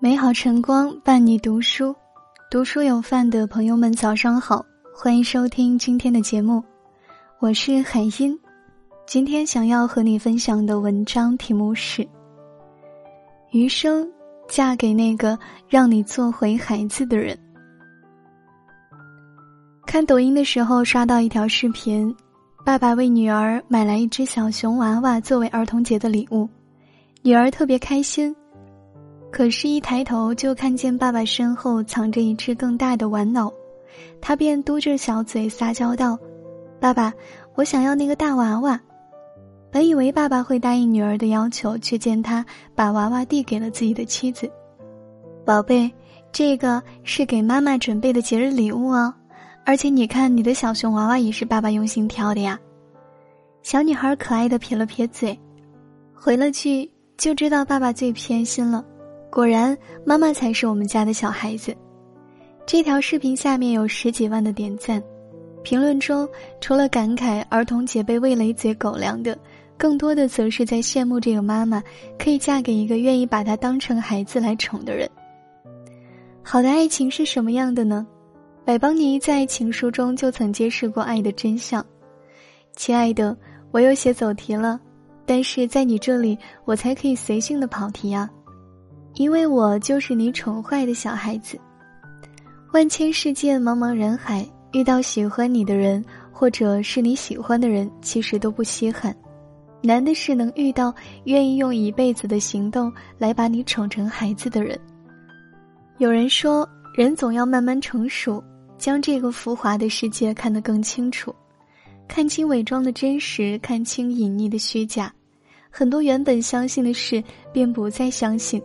美好晨光伴你读书，读书有饭的朋友们早上好，欢迎收听今天的节目，我是海音。今天想要和你分享的文章题目是《余生嫁给那个让你做回孩子的人》。看抖音的时候刷到一条视频，爸爸为女儿买来一只小熊娃娃作为儿童节的礼物，女儿特别开心。可是，一抬头就看见爸爸身后藏着一只更大的玩偶，他便嘟着小嘴撒娇道：“爸爸，我想要那个大娃娃。”本以为爸爸会答应女儿的要求，却见他把娃娃递给了自己的妻子：“宝贝，这个是给妈妈准备的节日礼物哦，而且你看，你的小熊娃娃也是爸爸用心挑的呀。”小女孩可爱的撇了撇嘴，回了句：“就知道爸爸最偏心了。”果然，妈妈才是我们家的小孩子。这条视频下面有十几万的点赞，评论中除了感慨儿童节被喂了一嘴狗粮的，更多的则是在羡慕这个妈妈可以嫁给一个愿意把她当成孩子来宠的人。好的爱情是什么样的呢？百邦尼在情书中就曾揭示过爱的真相。亲爱的，我又写走题了，但是在你这里，我才可以随性的跑题啊。因为我就是你宠坏的小孩子，万千世界茫茫人海，遇到喜欢你的人，或者是你喜欢的人，其实都不稀罕，难的是能遇到愿意用一辈子的行动来把你宠成孩子的人。有人说，人总要慢慢成熟，将这个浮华的世界看得更清楚，看清伪装的真实，看清隐匿的虚假，很多原本相信的事，便不再相信。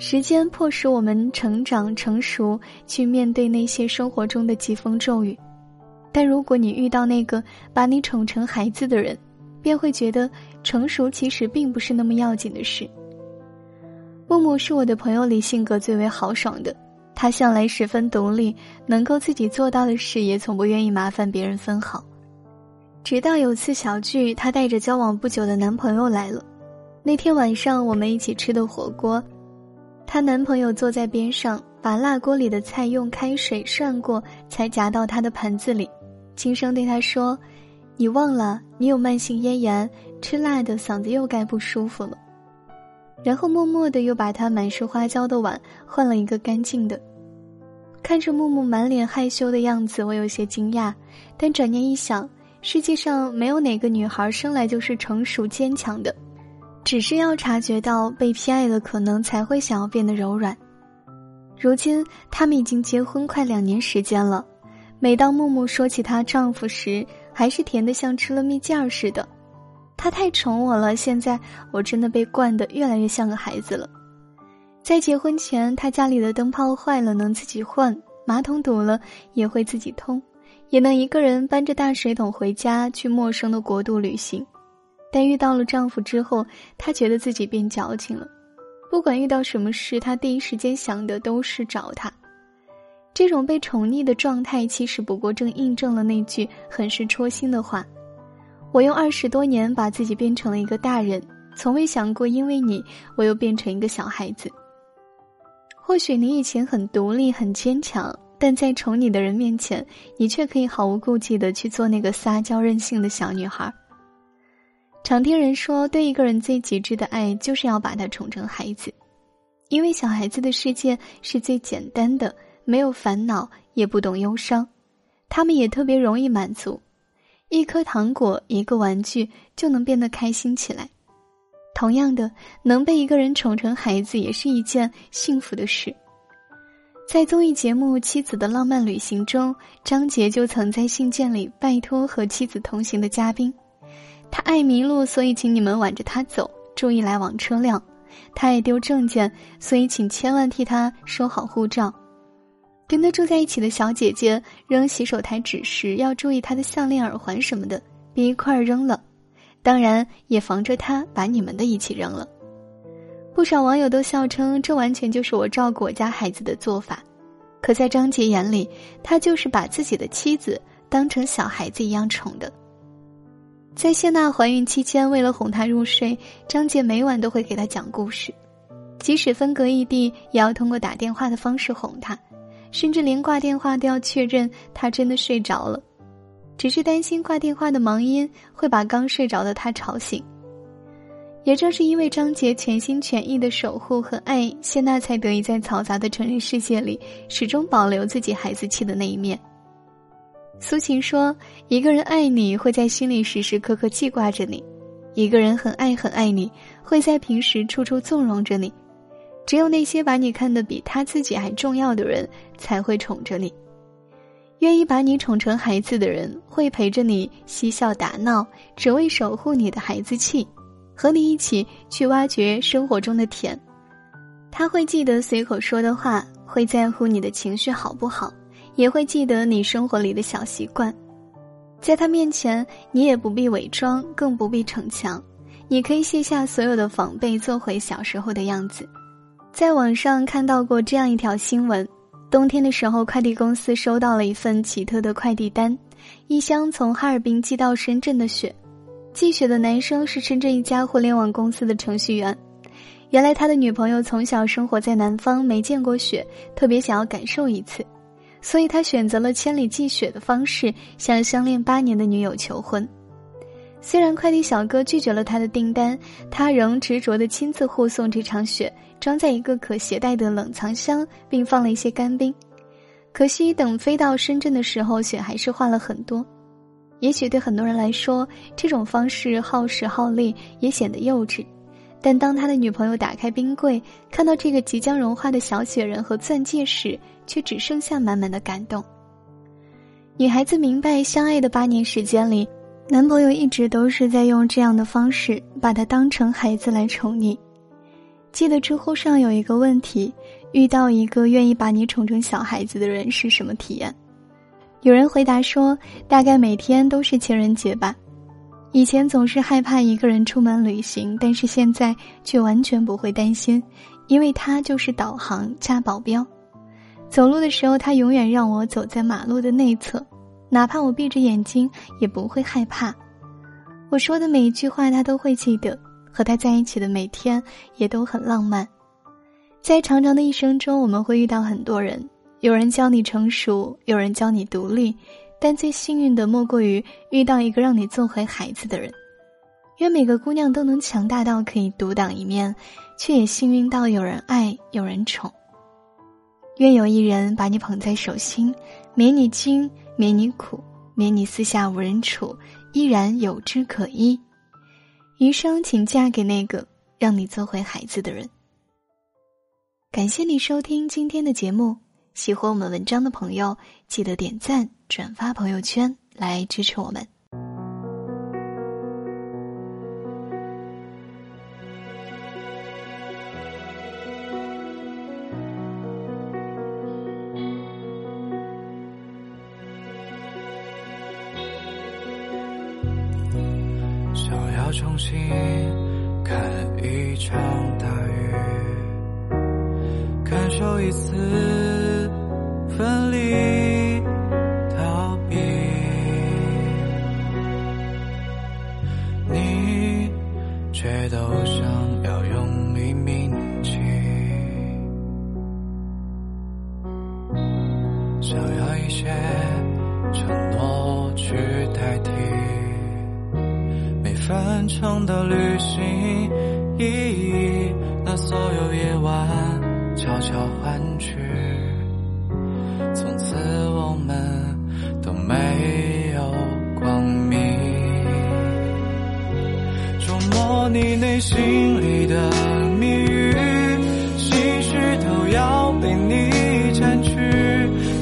时间迫使我们成长成熟，去面对那些生活中的疾风骤雨。但如果你遇到那个把你宠成孩子的人，便会觉得成熟其实并不是那么要紧的事。木木是我的朋友里性格最为豪爽的，他向来十分独立，能够自己做到的事也从不愿意麻烦别人分好。直到有次小聚，她带着交往不久的男朋友来了。那天晚上，我们一起吃的火锅。她男朋友坐在边上，把辣锅里的菜用开水涮过，才夹到她的盘子里，轻声对她说：“你忘了，你有慢性咽炎，吃辣的嗓子又该不舒服了。”然后默默的又把她满是花椒的碗换了一个干净的。看着木木满脸害羞的样子，我有些惊讶，但转念一想，世界上没有哪个女孩生来就是成熟坚强的。只是要察觉到被偏爱的可能，才会想要变得柔软。如今他们已经结婚快两年时间了，每当木木说起她丈夫时，还是甜得像吃了蜜饯儿似的。他太宠我了，现在我真的被惯得越来越像个孩子了。在结婚前，他家里的灯泡坏了能自己换，马桶堵了也会自己通，也能一个人搬着大水桶回家去陌生的国度旅行。但遇到了丈夫之后，她觉得自己变矫情了。不管遇到什么事，她第一时间想的都是找他。这种被宠溺的状态，其实不过正印证了那句很是戳心的话：“我用二十多年把自己变成了一个大人，从未想过因为你，我又变成一个小孩子。”或许你以前很独立、很坚强，但在宠你的人面前，你却可以毫无顾忌的去做那个撒娇任性的小女孩。常听人说，对一个人最极致的爱，就是要把他宠成孩子，因为小孩子的世界是最简单的，没有烦恼，也不懂忧伤，他们也特别容易满足，一颗糖果，一个玩具就能变得开心起来。同样的，能被一个人宠成孩子，也是一件幸福的事。在综艺节目《妻子的浪漫旅行》中，张杰就曾在信件里拜托和妻子同行的嘉宾。他爱迷路，所以请你们挽着他走，注意来往车辆。他爱丢证件，所以请千万替他收好护照。跟他住在一起的小姐姐扔洗手台纸时，要注意他的项链、耳环什么的，别一块扔了。当然，也防着他把你们的一起扔了。不少网友都笑称，这完全就是我照顾我家孩子的做法。可在张杰眼里，他就是把自己的妻子当成小孩子一样宠的。在谢娜怀孕期间，为了哄她入睡，张杰每晚都会给她讲故事。即使分隔异地，也要通过打电话的方式哄她，甚至连挂电话都要确认她真的睡着了，只是担心挂电话的忙音会把刚睡着的她吵醒。也正是因为张杰全心全意的守护和爱，谢娜才得以在嘈杂的成人世界里，始终保留自己孩子气的那一面。苏秦说：“一个人爱你会在心里时时刻刻记挂着你，一个人很爱很爱你会在平时处处纵容着你。只有那些把你看得比他自己还重要的人，才会宠着你。愿意把你宠成孩子的人，会陪着你嬉笑打闹，只为守护你的孩子气。”和你一起去挖掘生活中的甜，他会记得随口说的话，会在乎你的情绪好不好，也会记得你生活里的小习惯。在他面前，你也不必伪装，更不必逞强，你可以卸下所有的防备，做回小时候的样子。在网上看到过这样一条新闻：冬天的时候，快递公司收到了一份奇特的快递单，一箱从哈尔滨寄到深圳的雪。寄雪的男生是深圳一家互联网公司的程序员，原来他的女朋友从小生活在南方，没见过雪，特别想要感受一次，所以他选择了千里寄雪的方式向相恋八年的女友求婚。虽然快递小哥拒绝了他的订单，他仍执着的亲自护送这场雪，装在一个可携带的冷藏箱，并放了一些干冰。可惜等飞到深圳的时候，雪还是化了很多。也许对很多人来说，这种方式耗时耗力，也显得幼稚。但当他的女朋友打开冰柜，看到这个即将融化的小雪人和钻戒时，却只剩下满满的感动。女孩子明白，相爱的八年时间里，男朋友一直都是在用这样的方式把她当成孩子来宠溺。记得知乎上有一个问题：遇到一个愿意把你宠成小孩子的人是什么体验？有人回答说：“大概每天都是情人节吧。以前总是害怕一个人出门旅行，但是现在却完全不会担心，因为他就是导航加保镖。走路的时候，他永远让我走在马路的内侧，哪怕我闭着眼睛也不会害怕。我说的每一句话，他都会记得。和他在一起的每天也都很浪漫。在长长的一生中，我们会遇到很多人。”有人教你成熟，有人教你独立，但最幸运的莫过于遇到一个让你做回孩子的人。愿每个姑娘都能强大到可以独当一面，却也幸运到有人爱，有人宠。愿有一人把你捧在手心，免你惊，免你苦，免你四下无人处，依然有枝可依。余生，请嫁给那个让你做回孩子的人。感谢你收听今天的节目。喜欢我们文章的朋友，记得点赞、转发朋友圈来支持我们。要重新看一场大雨，感受一次。分离，逃避，你却都想要用力铭记，想要一些程的旅行意义，那所有夜晚悄悄换去。从此我们都没有光明，捉摸你内心里的谜语，心事都要被你占据，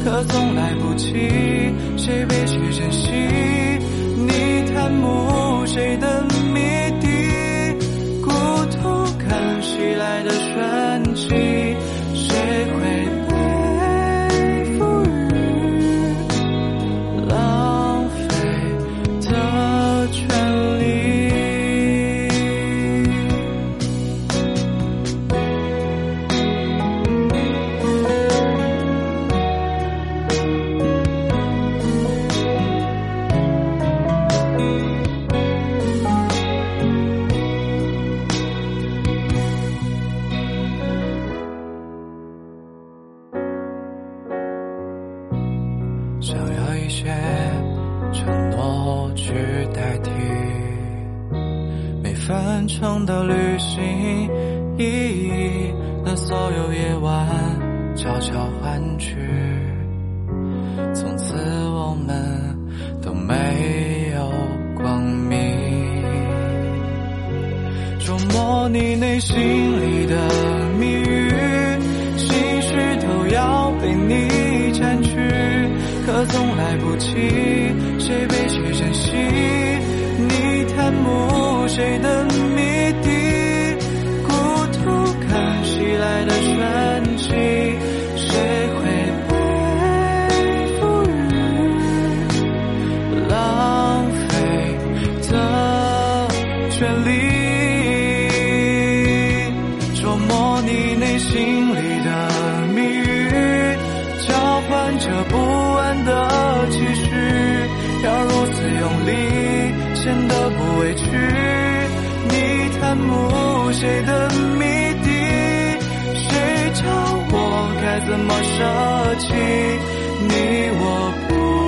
可总来不及，谁被谁珍惜？你贪慕谁的的传奇。所有夜晚悄悄换去，从此我们都没有光明，琢磨你内心里的谜语，心事都要被你占据。可总来不及，谁被谁珍惜？你贪慕谁的命你内心里的谜语，交换着不安。的期许，要如此用力，显得不委屈。你贪慕谁的谜底？谁教我该怎么舍弃？你我不。